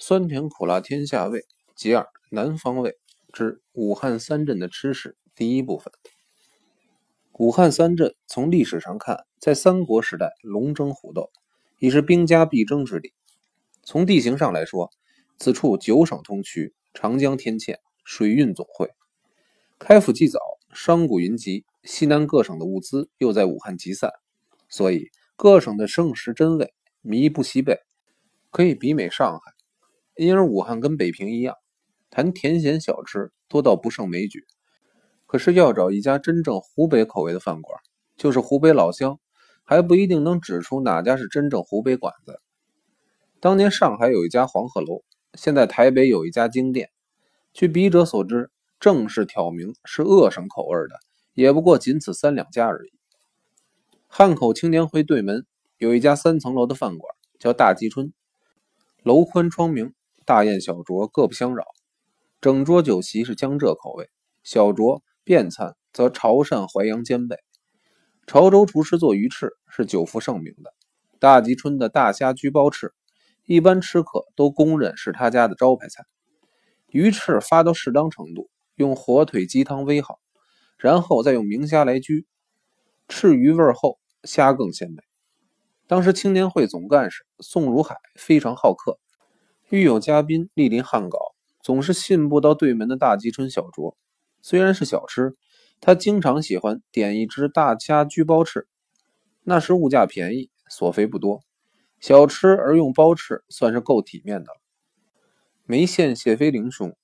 酸甜苦辣天下味，其二南方味之武汉三镇的吃食。第一部分，武汉三镇从历史上看，在三国时代龙争虎斗，已是兵家必争之地。从地形上来说，此处九省通衢，长江天堑，水运总会，开府既早，商贾云集，西南各省的物资又在武汉集散，所以各省的生食珍味靡不其备，可以媲美上海。因而武汉跟北平一样，谈甜咸小吃多到不胜枚举。可是要找一家真正湖北口味的饭馆，就是湖北老乡，还不一定能指出哪家是真正湖北馆子。当年上海有一家黄鹤楼，现在台北有一家京店。据笔者所知，正式挑明是鄂省口味的，也不过仅此三两家而已。汉口青年会对门有一家三层楼的饭馆，叫大吉春，楼宽窗明。大宴小酌各不相扰，整桌酒席是江浙口味，小酌便餐则潮汕淮扬兼备。潮州厨师做鱼翅是久负盛名的，大吉春的大虾焗包翅，一般吃客都公认是他家的招牌菜。鱼翅发到适当程度，用火腿鸡汤煨好，然后再用明虾来焗，翅鱼味厚，虾更鲜美。当时青年会总干事宋如海非常好客。遇有嘉宾莅临汉稿，总是信步到对门的大吉春小酌。虽然是小吃，他经常喜欢点一只大虾焗包翅。那时物价便宜，所费不多，小吃而用包翅，算是够体面的了。梅县谢飞灵兄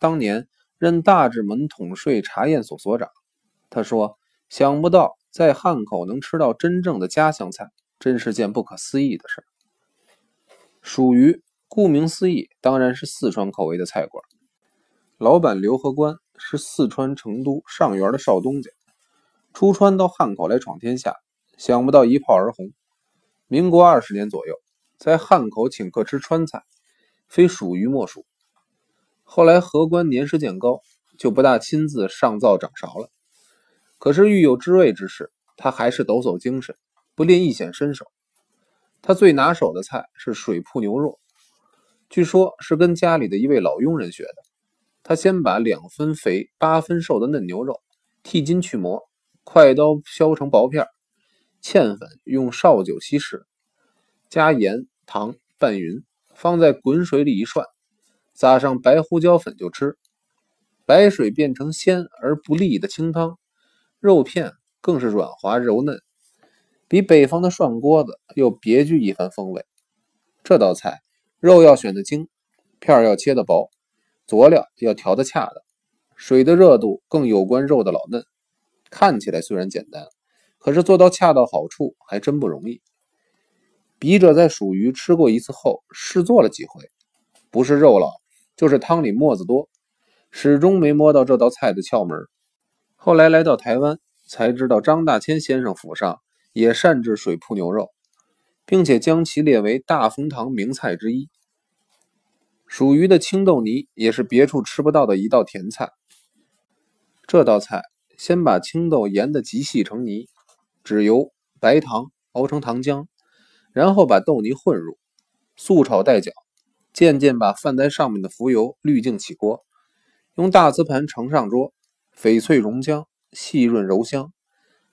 当年任大治门统税查验所所长，他说：“想不到在汉口能吃到真正的家乡菜，真是件不可思议的事。”属于。顾名思义，当然是四川口味的菜馆。老板刘和官是四川成都上元的少东家，出川到汉口来闯天下，想不到一炮而红。民国二十年左右，在汉口请客吃川菜，非属于莫属。后来何官年事渐高，就不大亲自上灶掌勺了。可是遇有知味之事，他还是抖擞精神，不吝一显身手。他最拿手的菜是水铺牛肉。据说是跟家里的一位老佣人学的。他先把两分肥、八分瘦的嫩牛肉剔筋去膜，快刀削成薄片，芡粉用绍酒稀释，加盐糖拌匀，放在滚水里一涮，撒上白胡椒粉就吃。白水变成鲜而不腻的清汤，肉片更是软滑柔嫩，比北方的涮锅子又别具一番风味。这道菜。肉要选的精，片要切的薄，佐料要调的恰当，水的热度更有关肉的老嫩。看起来虽然简单，可是做到恰到好处还真不容易。笔者在蜀渝吃过一次后，试做了几回，不是肉老，就是汤里沫子多，始终没摸到这道菜的窍门。后来来到台湾，才知道张大千先生府上也擅制水铺牛肉。并且将其列为大风堂名菜之一。属于的青豆泥也是别处吃不到的一道甜菜。这道菜先把青豆研得极细成泥，脂油、白糖熬成糖浆，然后把豆泥混入，素炒带搅，渐渐把泛在上面的浮油滤净起锅，用大瓷盘盛上桌，翡翠溶浆，细润柔香。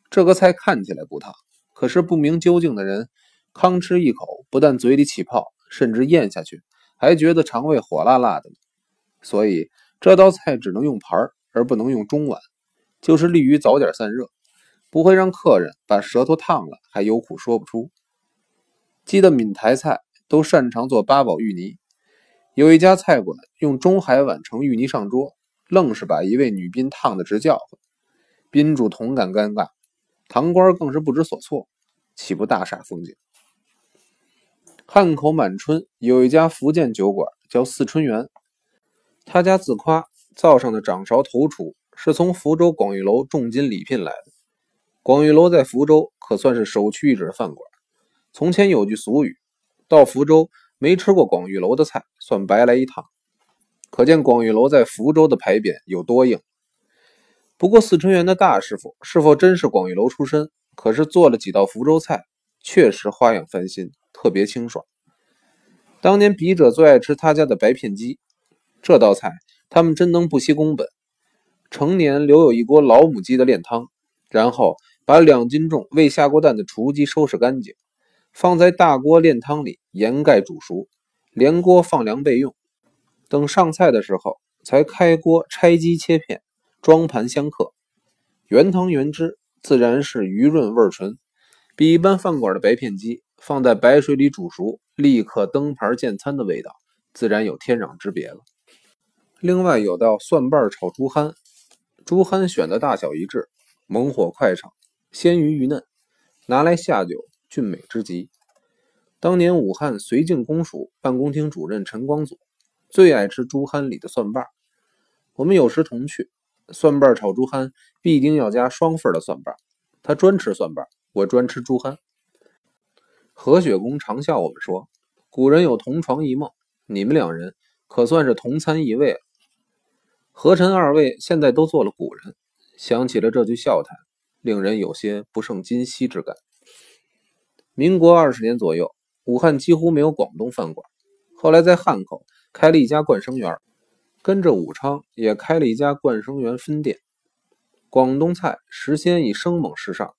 这个菜看起来不烫，可是不明究竟的人。吭吃一口，不但嘴里起泡，甚至咽下去还觉得肠胃火辣辣的。所以这道菜只能用盘而不能用中碗，就是利于早点散热，不会让客人把舌头烫了还有苦说不出。记得闽台菜都擅长做八宝芋泥，有一家菜馆用中海碗盛芋泥上桌，愣是把一位女宾烫得直叫唤，宾主同感尴尬，堂官更是不知所措，岂不大煞风景？汉口满春有一家福建酒馆，叫四春园。他家自夸灶上的掌勺头厨是从福州广玉楼重金礼聘来的。广玉楼在福州可算是首屈一指的饭馆。从前有句俗语：“到福州没吃过广玉楼的菜，算白来一趟。”可见广玉楼在福州的牌匾有多硬。不过四春园的大师傅是否真是广玉楼出身？可是做了几道福州菜，确实花样翻新。特别清爽。当年笔者最爱吃他家的白片鸡，这道菜他们真能不惜工本，成年留有一锅老母鸡的炼汤，然后把两斤重未下过蛋的雏鸡收拾干净，放在大锅炼汤里盐盖煮熟，连锅放凉备用。等上菜的时候，才开锅拆鸡切片，装盘相客。原汤原汁，自然是鱼润味纯，比一般饭馆的白片鸡放在白水里煮熟，立刻登盘见餐的味道，自然有天壤之别了。另外有道蒜瓣炒猪酣，猪酣选的大小一致，猛火快炒，鲜鱼鱼嫩，拿来下酒，俊美之极。当年武汉绥靖公署办公厅主任陈光祖最爱吃猪酣里的蒜瓣，我们有时同去。蒜瓣炒猪酣必定要加双份的蒜瓣，他专吃蒜瓣，我专吃猪酣。何雪公常笑我们说：“古人有同床异梦，你们两人可算是同餐一位了。”何陈二位现在都做了古人，想起了这句笑谈，令人有些不胜今昔之感。民国二十年左右，武汉几乎没有广东饭馆，后来在汉口开了一家冠生园。跟着武昌也开了一家冠生园分店。广东菜时鲜以生猛时尚，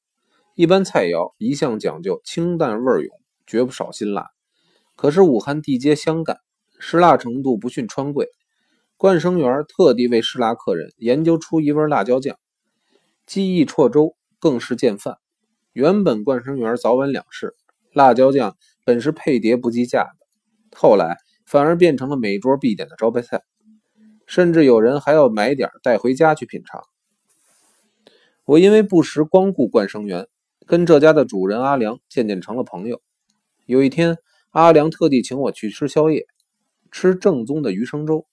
一般菜肴一向讲究清淡味永，绝不少辛辣。可是武汉地街香干，湿辣程度不逊川贵。冠生园特地为湿辣客人研究出一味辣椒酱，鸡翼绰粥更是见饭。原本冠生园早晚两市，辣椒酱本是配碟不计价的，后来反而变成了每桌必点的招牌菜。甚至有人还要买点带回家去品尝。我因为不时光顾冠生园，跟这家的主人阿良渐渐成了朋友。有一天，阿良特地请我去吃宵夜，吃正宗的鱼生粥。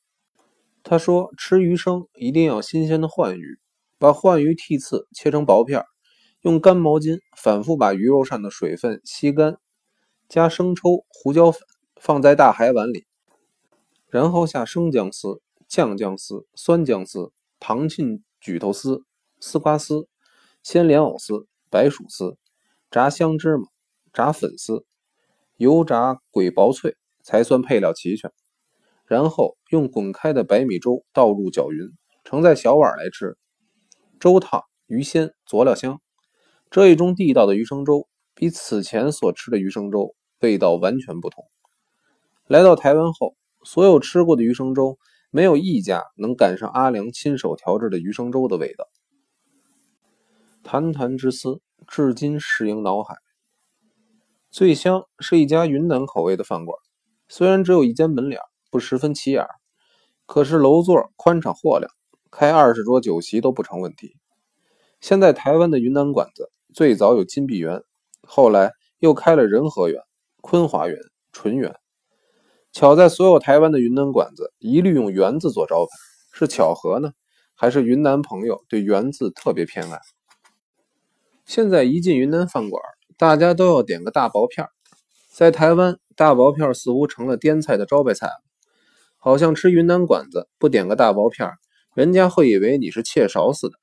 他说，吃鱼生一定要新鲜的鲩鱼，把鲩鱼剔刺切成薄片，用干毛巾反复把鱼肉上的水分吸干，加生抽、胡椒粉，放在大海碗里，然后下生姜丝。酱姜丝、酸姜丝、糖沁举头丝、丝瓜丝、鲜莲藕丝、白薯丝，炸香芝麻、炸粉丝，油炸鬼薄脆，才算配料齐全。然后用滚开的白米粥倒入搅匀，盛在小碗来吃。粥烫鱼鲜，佐料香。这一种地道的鱼生粥，比此前所吃的鱼生粥味道完全不同。来到台湾后，所有吃过的鱼生粥。没有一家能赶上阿良亲手调制的鱼生粥的味道。谈谈之思，至今适应脑海。醉香是一家云南口味的饭馆，虽然只有一间门脸，不十分起眼，可是楼座宽敞豁亮，开二十桌酒席都不成问题。现在台湾的云南馆子，最早有金碧园，后来又开了仁和园、昆华园、纯园。巧在所有台湾的云南馆子一律用“园”字做招牌，是巧合呢，还是云南朋友对“园”字特别偏爱？现在一进云南饭馆，大家都要点个大薄片在台湾，大薄片似乎成了滇菜的招牌菜了，好像吃云南馆子不点个大薄片人家会以为你是怯勺似的。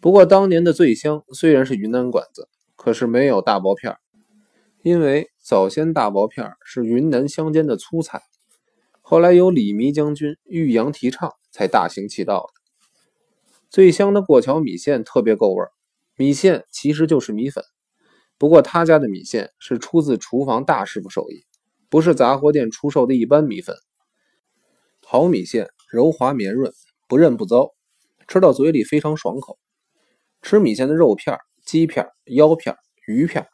不过当年的醉香虽然是云南馆子，可是没有大薄片因为早先大薄片是云南乡间的粗菜，后来由李弥将军玉阳提倡，才大行其道的。醉香的过桥米线特别够味儿米线其实就是米粉，不过他家的米线是出自厨房大师傅手艺，不是杂货店出售的一般米粉。好米线柔滑绵润，不韧不糟，吃到嘴里非常爽口。吃米线的肉片、鸡片、腰片、鱼片。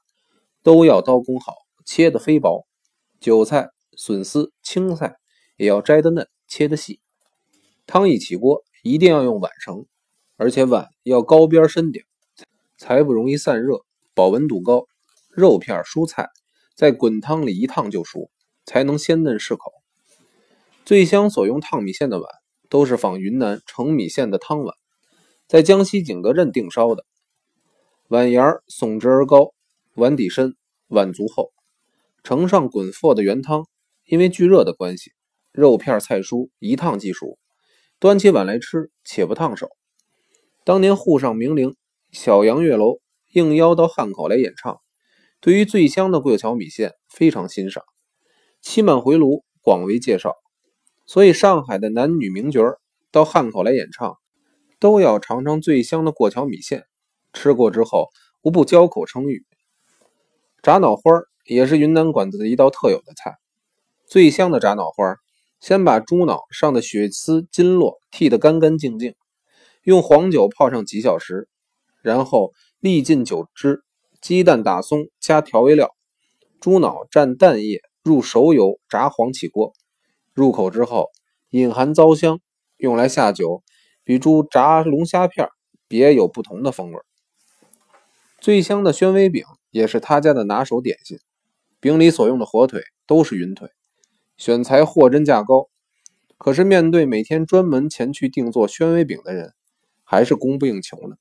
都要刀工好，切得飞薄。韭菜、笋丝、青菜也要摘得嫩，切得细。汤一起锅，一定要用碗盛，而且碗要高边深点，才不容易散热，保温度高。肉片、蔬菜在滚汤里一烫就熟，才能鲜嫩适口。醉香所用烫米线的碗，都是仿云南盛米线的汤碗，在江西景德镇定烧的，碗沿耸直而高。碗底深，碗足厚，盛上滚沸的原汤。因为聚热的关系，肉片菜蔬一烫即熟。端起碗来吃，且不烫手。当年沪上名伶小杨月楼应邀到汉口来演唱，对于最香的过桥米线非常欣赏。期满回炉，广为介绍。所以上海的男女名角到汉口来演唱，都要尝尝最香的过桥米线，吃过之后无不交口称誉。炸脑花也是云南馆子的一道特有的菜。最香的炸脑花，先把猪脑上的血丝筋络剃得干干净净，用黄酒泡上几小时，然后沥尽酒汁，鸡蛋打松，加调味料，猪脑蘸蛋液入熟油炸黄起锅。入口之后，隐含糟香，用来下酒，比猪炸龙虾片别有不同的风味。最香的宣威饼也是他家的拿手点心，饼里所用的火腿都是云腿，选材货真价高。可是面对每天专门前去定做宣威饼的人，还是供不应求呢。